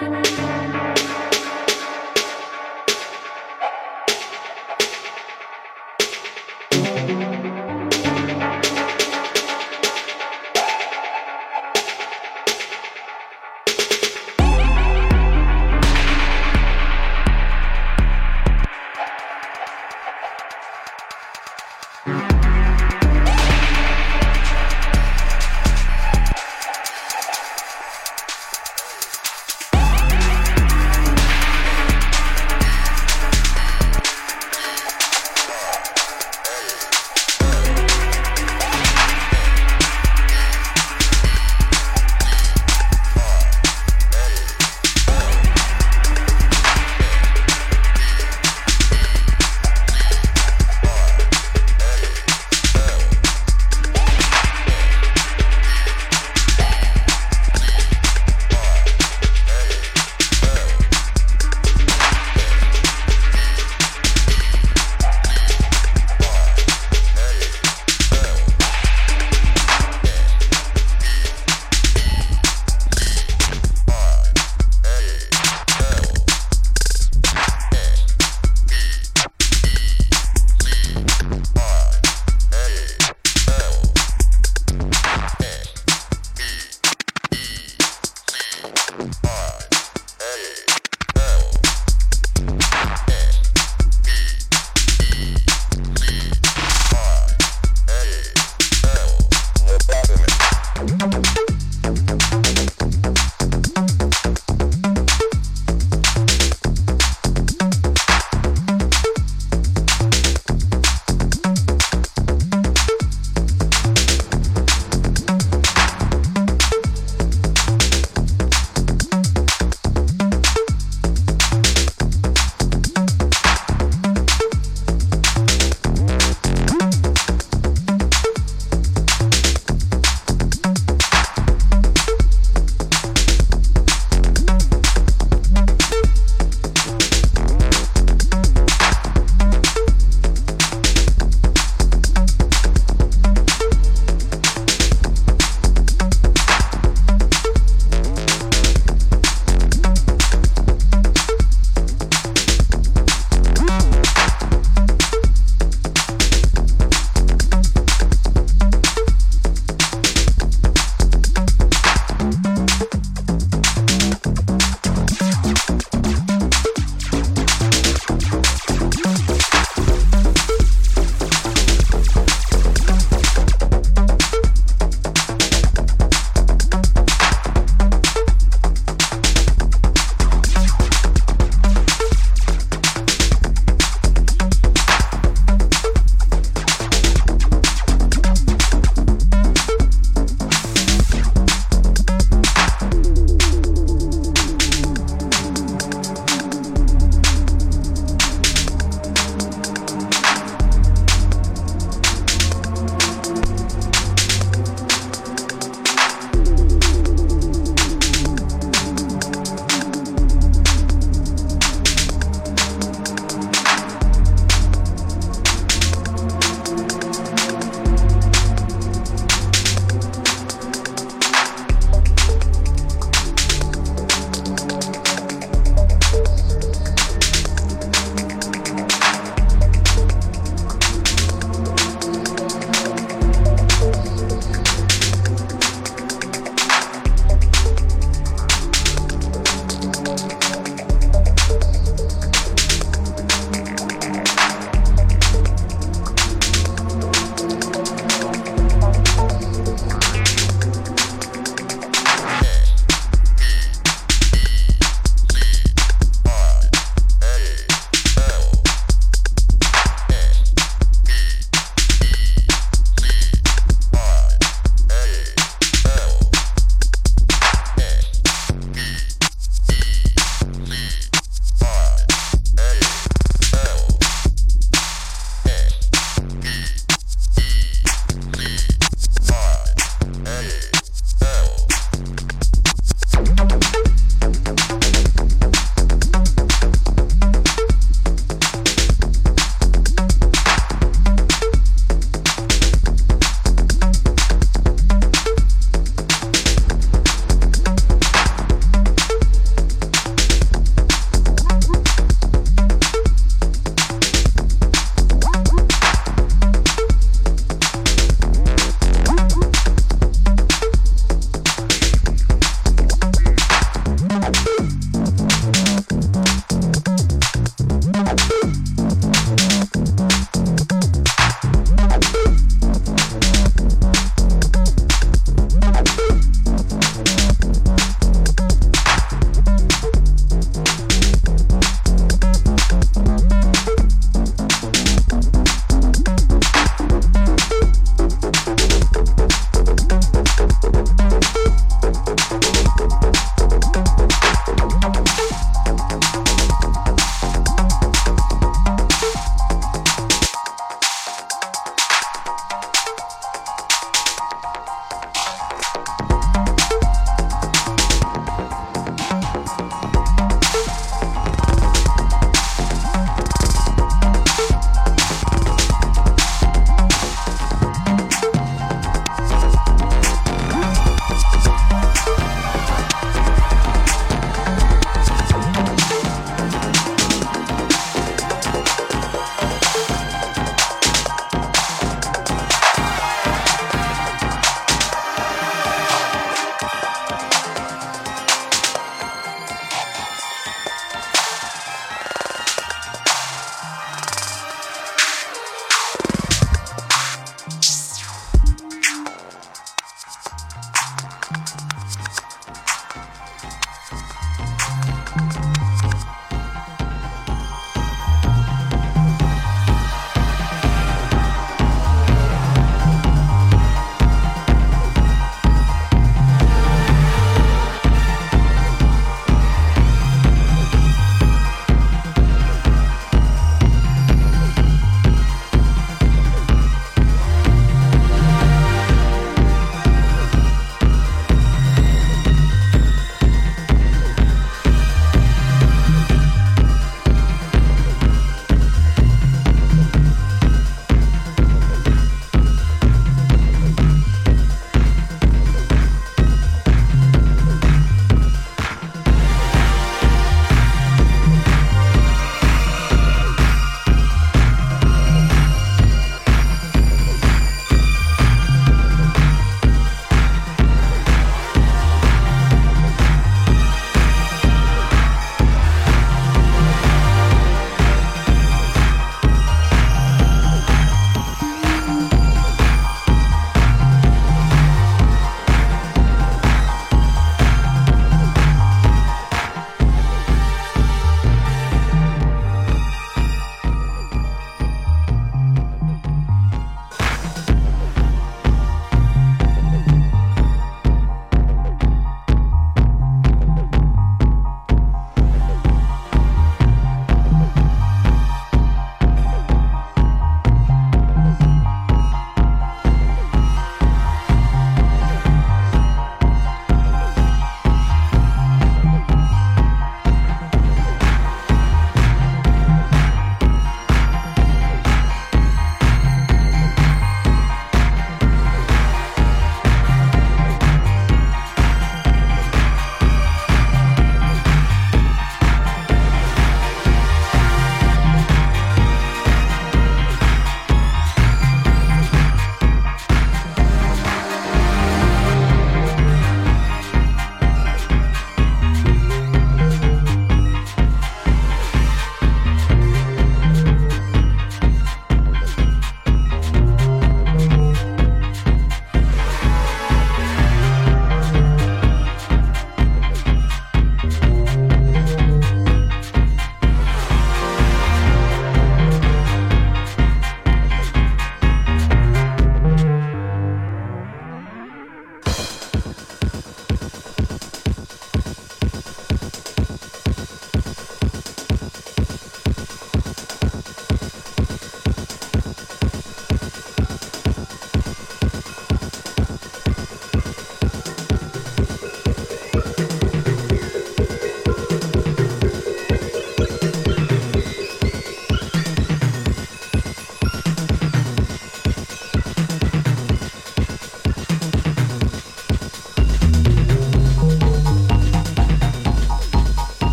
Bye.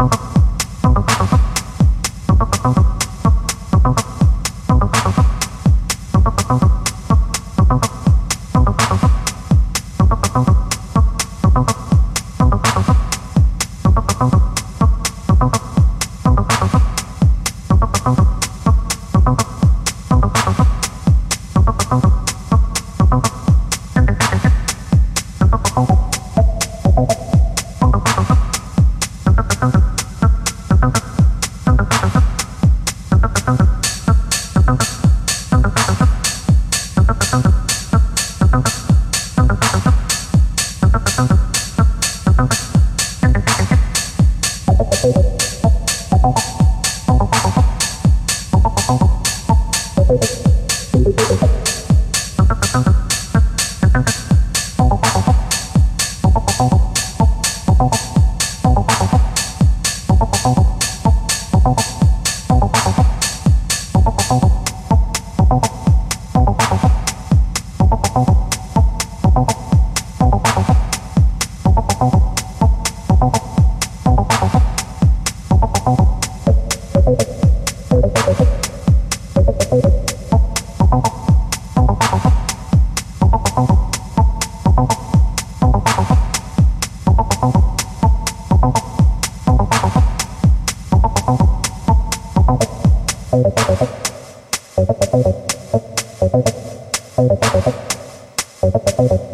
you. Thank